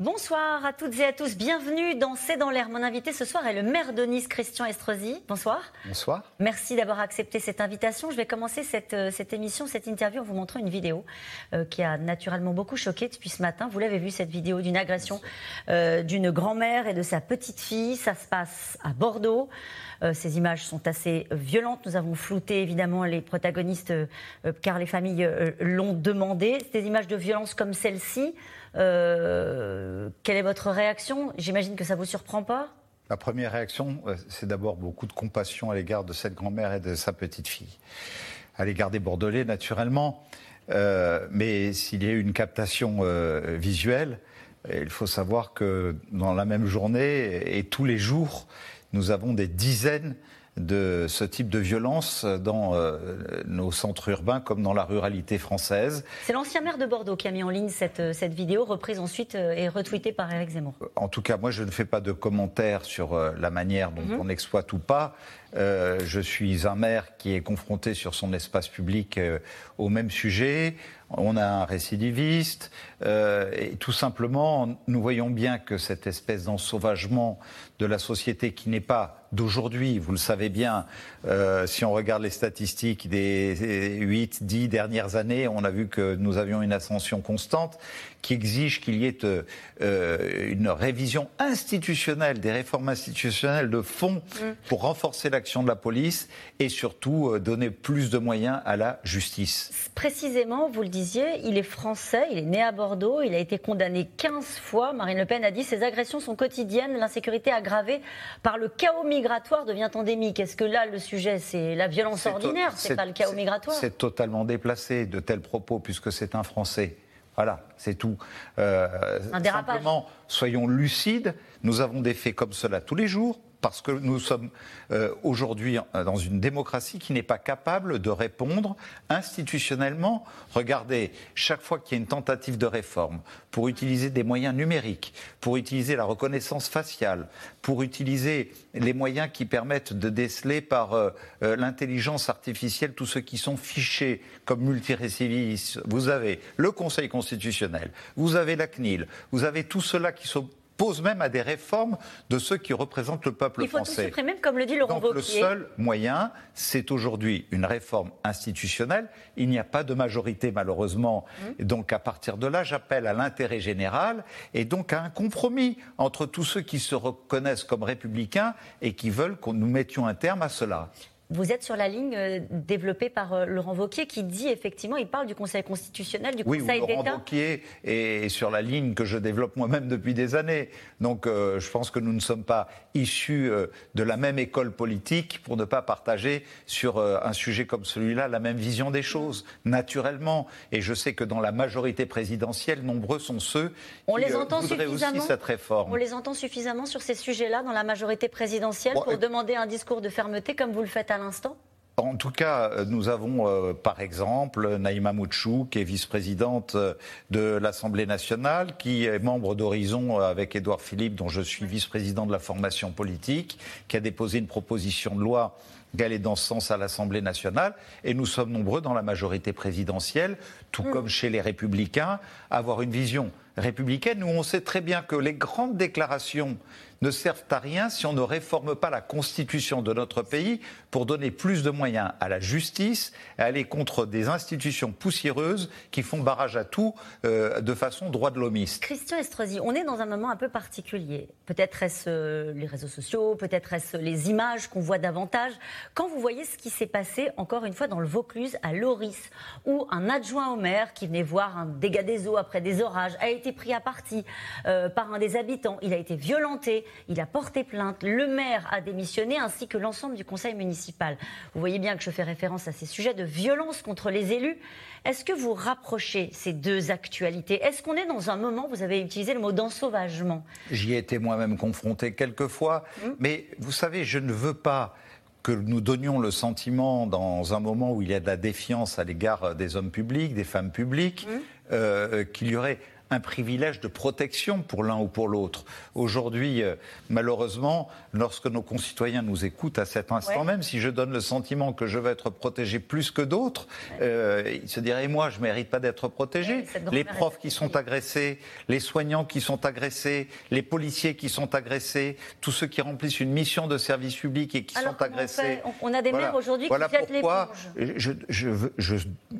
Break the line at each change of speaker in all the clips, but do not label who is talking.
Bonsoir à toutes et à tous, bienvenue dans C'est dans l'air. Mon invité ce soir est le maire de Nice, Christian Estrosi. Bonsoir.
Bonsoir.
Merci d'avoir accepté cette invitation. Je vais commencer cette, euh, cette émission, cette interview en vous montrant une vidéo euh, qui a naturellement beaucoup choqué depuis ce matin. Vous l'avez vu cette vidéo d'une agression euh, d'une grand-mère et de sa petite fille. Ça se passe à Bordeaux. ces images sont assez violentes. Nous avons flouté évidemment les protagonistes car les familles l'ont demandé. Des images de violence comme celle-ci. Euh, quelle est votre réaction? J'imagine que ça ne vous surprend pas?
La première réaction, euh, c'est d'abord beaucoup de compassion à l'égard de cette grand-mère et de sa petite-fille. À l'égard des Bordelais, naturellement. Euh, mais s'il y a eu une captation visuelle, il faut savoir que dans la même journée et tous les jours, nous avons des dizaines de ce type de violence dans euh, nos centres urbains comme dans la ruralité française.
C'est l'ancien maire de Bordeaux qui a mis en ligne cette, euh, cette vidéo, reprise ensuite euh, et retweetée par Éric Zemmour.
En tout cas, moi, je ne fais pas de commentaires sur la manière dont mhm. on exploite ou pas. je suis un maire qui est confronté sur son espace public au même sujet on a un récidiviste, euh, et tout simplement, nous voyons bien que cette espèce d'ensauvagement de la société qui n'est pas d'aujourd'hui, vous le savez bien, euh, si on regarde les statistiques des 8, 10 dernières années, on a vu que nous avions une ascension constante qui exige qu'il y ait euh, une révision institutionnelle, des réformes institutionnelles de fond mm. pour renforcer l'action de la police et surtout donner plus de moyens à la justice.
Précisément, vous le dites, il est français, il est né à Bordeaux, il a été condamné 15 fois. Marine Le Pen a dit ces agressions sont quotidiennes, l'insécurité aggravée par le chaos migratoire devient endémique. Est-ce que là, le sujet, c'est la violence ordinaire, c'est pas le chaos migratoire?
C'est totalement déplacé de tels propos, puisque c'est un Français. Voilà, c'est tout. Euh,
un dérapage.
Simplement, soyons lucides. Nous avons des faits comme cela tous les jours parce que nous sommes euh, aujourd'hui dans une démocratie qui n'est pas capable de répondre institutionnellement. Regardez, chaque fois qu'il y a une tentative de réforme, pour utiliser des moyens numériques, pour utiliser la reconnaissance faciale, pour utiliser les moyens qui permettent de déceler par euh, euh, l'intelligence artificielle tous ceux qui sont fichés comme multirécidivistes, vous avez le Conseil constitutionnel, vous avez la CNIL, vous avez tout cela qui sont pose même à des réformes de ceux qui représentent le peuple français. Il faut
tout supprimer, comme le dit Laurent
Donc le seul moyen, c'est aujourd'hui une réforme institutionnelle. Il n'y a pas de majorité, malheureusement. Mmh. Donc à partir de là, j'appelle à l'intérêt général et donc à un compromis entre tous ceux qui se reconnaissent comme républicains et qui veulent que nous mettions un terme à cela.
Vous êtes sur la ligne euh, développée par euh, Laurent Wauquiez qui dit effectivement, il parle du Conseil constitutionnel, du Conseil d'État.
Oui, Laurent Wauquiez est sur la ligne que je développe moi-même depuis des années. Donc euh, je pense que nous ne sommes pas issus de la même école politique pour ne pas partager sur un sujet comme celui-là la même vision des choses, naturellement. Et je sais que dans la majorité présidentielle, nombreux sont ceux
on qui les entend
voudraient aussi cette réforme.
On les entend suffisamment sur ces sujets-là dans la majorité présidentielle pour demander un discours de fermeté comme vous le faites à l'instant
en tout cas, euh, nous avons euh, par exemple Naïma Mouchou, qui est vice-présidente euh, de l'Assemblée nationale, qui est membre d'Horizon avec Édouard Philippe, dont je suis vice-président de la formation politique, qui a déposé une proposition de loi qui allait dans ce sens à l'Assemblée nationale. Et nous sommes nombreux dans la majorité présidentielle, tout mm. comme chez les Républicains, à avoir une vision républicaine où on sait très bien que les grandes déclarations ne servent à rien si on ne réforme pas la constitution de notre pays pour donner plus de moyens à la justice et aller contre des institutions poussiéreuses qui font barrage à tout euh, de façon droit de l'homiste.
Christian Estrosi, on est dans un moment un peu particulier. Peut-être est-ce euh, les réseaux sociaux, peut-être est-ce les images qu'on voit davantage. Quand vous voyez ce qui s'est passé, encore une fois, dans le Vaucluse, à Loris, où un adjoint au maire qui venait voir un dégât des eaux après des orages a été pris à partie euh, par un des habitants, il a été violenté, il a porté plainte, le maire a démissionné ainsi que l'ensemble du conseil municipal. Vous voyez bien que je fais référence à ces sujets de violence contre les élus. Est-ce que vous rapprochez ces deux actualités? Est-ce qu'on est dans un moment, vous avez utilisé le mot d'ensauvagement?
J'y ai été moi-même confronté quelques fois, hum. mais vous savez, je ne veux pas que nous donnions le sentiment, dans un moment où il y a de la défiance à l'égard des hommes publics, des femmes publiques, hum. euh, qu'il y aurait un privilège de protection pour l'un ou pour l'autre. Aujourd'hui, euh, malheureusement, lorsque nos concitoyens nous écoutent à cet instant même, si je donne le sentiment que je vais être protégé plus que d'autres, euh, ils se diraient, moi, je ne mérite pas d'être protégé. les profs qui sont agressés, les soignants qui sont agressés, les policiers qui sont agressés, tous ceux qui remplissent une mission de service public et qui sont agressés?
On, a des maires aujourd'hui qui jettent
pourquoi je, je, je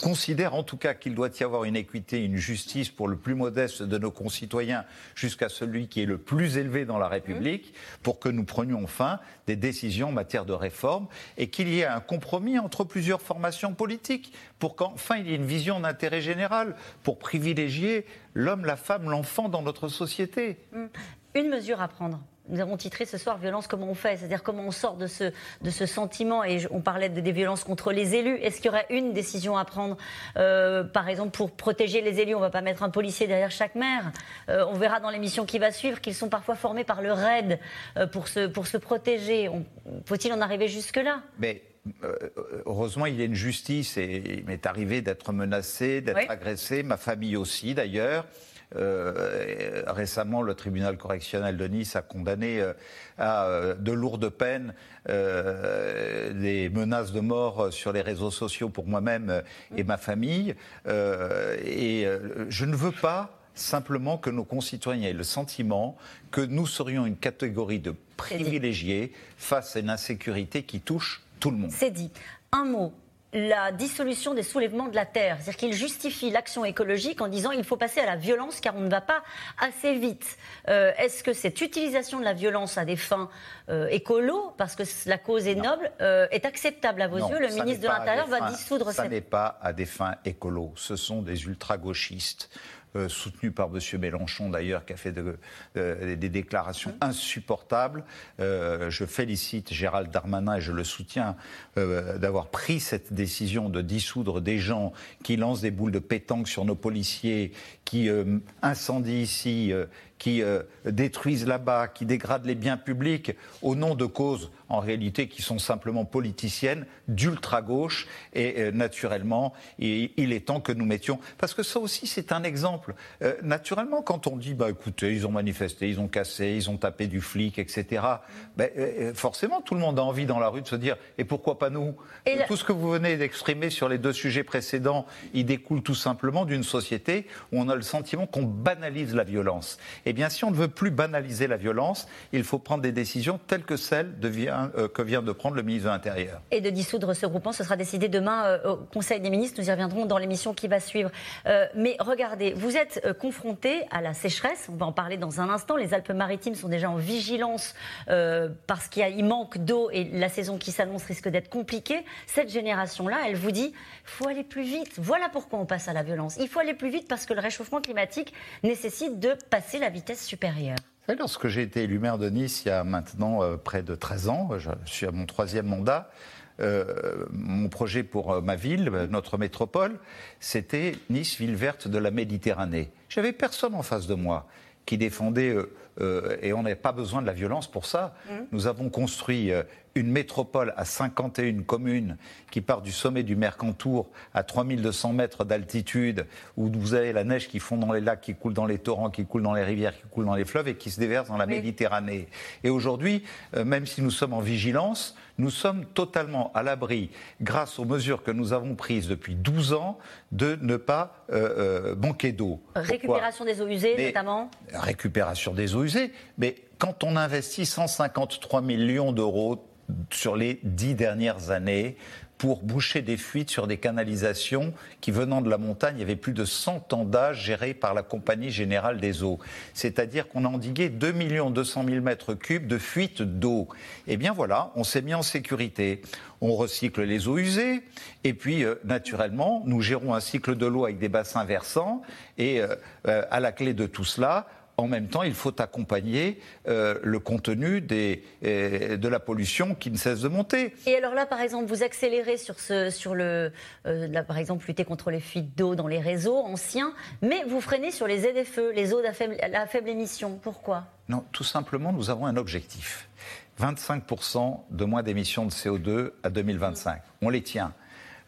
considère en tout cas qu'il doit y avoir une équité, une justice pour le plus modeste de nos concitoyens jusqu'à celui qui est le plus élevé dans la République, pour que nous prenions enfin des décisions en matière de réforme et qu'il y ait un compromis entre plusieurs formations politiques, pour qu'enfin il y ait une vision d'intérêt général, pour privilégier l'homme, la femme, l'enfant dans notre société.
Une mesure à prendre nous avons titré ce soir Violence, comment on fait? C'est-à-dire comment on sort de ce, de ce sentiment. Et on parlait de, des violences contre les élus. Est-ce qu'il y aurait une décision à prendre euh, Par exemple, pour protéger les élus, on ne va pas mettre un policier derrière chaque maire. Euh, on verra dans l'émission qui va suivre qu'ils sont parfois formés par le RAID euh, pour, se, pour se protéger. Faut-il en arriver jusque-là?
Mais heureusement, il y a une justice et il m'est arrivé d'être menacé, d'être agressé, ma famille aussi d'ailleurs. Euh, récemment, le tribunal correctionnel de Nice a condamné euh, à euh, de lourdes peines des menaces de mort sur les réseaux sociaux pour moi-même et ma famille. et je ne veux pas simplement que nos concitoyens aient le sentiment que nous serions une catégorie de privilégiés face à une insécurité qui touche tout le monde.
C'est dit. Un mot la dissolution des soulèvements de la terre. C'est-à-dire qu'il justifie l'action écologique en disant il faut passer à la violence car on ne va pas assez vite. Euh, est-ce que cette utilisation de la violence à des fins euh, écolo, parce que la cause est noble, euh, est acceptable à vos yeux? Le ministre de l'Intérieur va dissoudre
ça. Ça n'est pas à des fins écolo. Ce sont des ultra-gauchistes euh, soutenu par M. Mélenchon d'ailleurs, qui a fait des déclarations insupportables. Euh, je félicite Gérald Darmanin et je le soutiens euh, d'avoir pris cette décision de dissoudre des gens qui lancent des boules de pétanque sur nos policiers, qui incendient ici, qui détruisent là-bas, qui dégradent les biens publics au nom de causes en réalité qui sont simplement politiciennes, d'ultra-gauche, et euh, naturellement, il, est temps que nous mettions... Parce que ça aussi, c'est un exemple. Euh, naturellement, quand on dit, bah, écoutez, ils ont manifesté, ils ont cassé, ils ont tapé du flic, etc., ben, euh, forcément, tout le monde a envie dans la rue de se dire, et pourquoi pas nous? Et Tout ce que vous venez d'exprimer sur les deux sujets précédents, il découle tout simplement d'une société où on a le sentiment qu'on banalise la violence. Eh bien, si on ne veut plus banaliser la violence, il faut prendre des décisions telles que celles de euh, que vient de prendre le ministre de l'Intérieur.
Et de dissoudre ce groupement, ce sera décidé demain euh, au Conseil des ministres. Nous y reviendrons dans l'émission qui va suivre. Euh, mais regardez, vous êtes confronté à la sécheresse. On va en parler dans un instant. Les Alpes-Maritimes sont déjà en vigilance parce qu'il manque d'eau et la saison qui s'annonce risque d'être compliquée. Cette génération-là, elle vous dit faut aller plus vite. Voilà pourquoi on passe à la violence. Il faut aller plus vite parce que le réchauffement climatique nécessite de passer la vitesse supérieure.
Lorsque j'ai été élu maire de Nice il y a maintenant euh, près de 13 ans, je suis à mon troisième mandat, euh, mon projet pour euh, ma ville, notre métropole, c'était Nice, ville verte de la Méditerranée. J'avais personne en face de moi qui défendait, et on n'avait pas besoin de la violence pour ça. Mmh. Nous avons construit une métropole à 51 communes qui part du sommet du Mercantour à 3200 mètres d'altitude, où vous avez la neige qui fond dans les lacs, qui coule dans les torrents, qui coule dans les rivières, qui coule dans les fleuves et qui se déverse dans la Méditerranée. Et aujourd'hui, euh, même si nous sommes en vigilance, nous sommes totalement à l'abri, grâce aux mesures que nous avons prises depuis 12 ans, de ne pas euh, euh, manquer d'eau.
Récupération des eaux usées, notamment?
Récupération des eaux usées, mais quand on investit 153 millions d'euros sur les dix dernières années pour boucher des fuites sur des canalisations qui, venant de la montagne, il y avait plus de 100 ans d'âge gérés par la Compagnie Générale des Eaux. C'est-à-dire qu'on a endigué 2 200 000 mètres cubes de fuites d'eau. Eh bien voilà, on s'est mis en sécurité. On recycle les eaux usées et puis, euh, naturellement, nous gérons un cycle de l'eau avec des bassins versants et euh, euh, à la clé de tout cela, en même temps, il faut accompagner euh, le contenu des, euh, de la pollution qui ne cesse de monter.
Et alors là, par exemple, vous accélérez sur, ce, sur le, euh, par exemple, lutter contre les fuites d'eau dans les réseaux anciens, mais vous freinez sur les ZFE, les eaux à faible émission. Pourquoi?
Non, tout simplement, nous avons un objectif 25% de moins d'émissions de CO2 à 2025. On les tient.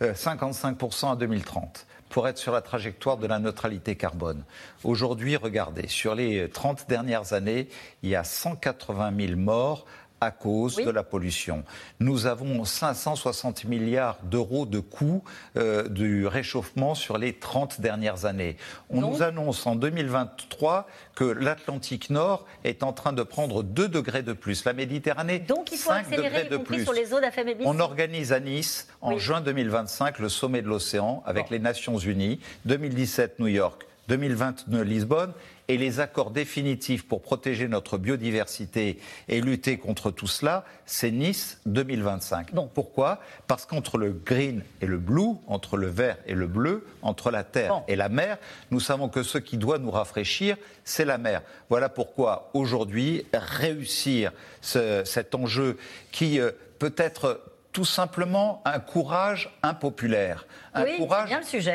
55% à 2030. Pour être sur la trajectoire de la neutralité carbone. Aujourd'hui, regardez, sur les 30 dernières années, il y a 180 000 morts à cause de la pollution. Nous avons 560 milliards d'euros de coûts euh, du réchauffement sur les 30 dernières années. On nous annonce en 2023 que l'Atlantique Nord est en train de prendre 2 degrés de plus. La Méditerranée,
Donc il faut 5 accélérer, degrés de plus. Sur les eaux
On organise à Nice, en juin 2025, le sommet de l'océan avec les Nations Unies. 2017, New York. 2022 Lisbonne et les accords définitifs pour protéger notre biodiversité et lutter contre tout cela, c'est Nice 2025. Pourquoi? Parce qu'entre le green et le blue, entre le vert et le bleu, entre la terre et la mer, nous savons que ce qui doit nous rafraîchir, c'est la mer. Voilà pourquoi aujourd'hui, réussir cet enjeu qui euh, peut être tout simplement un courage impopulaire, un courage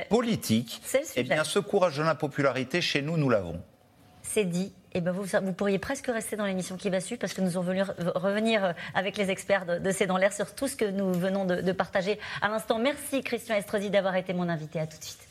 politique. Eh bien, ce courage de l'impopularité, chez nous, nous l'avons.
C'est dit. Et eh ben vous, vous, pourriez presque rester dans l'émission qui va suivre parce que nous allons venir revenir avec les experts de, C'est dans l'air sur tout ce que nous venons de, de partager à l'instant. Merci Christian Estrosi d'avoir été mon invité. À tout de suite.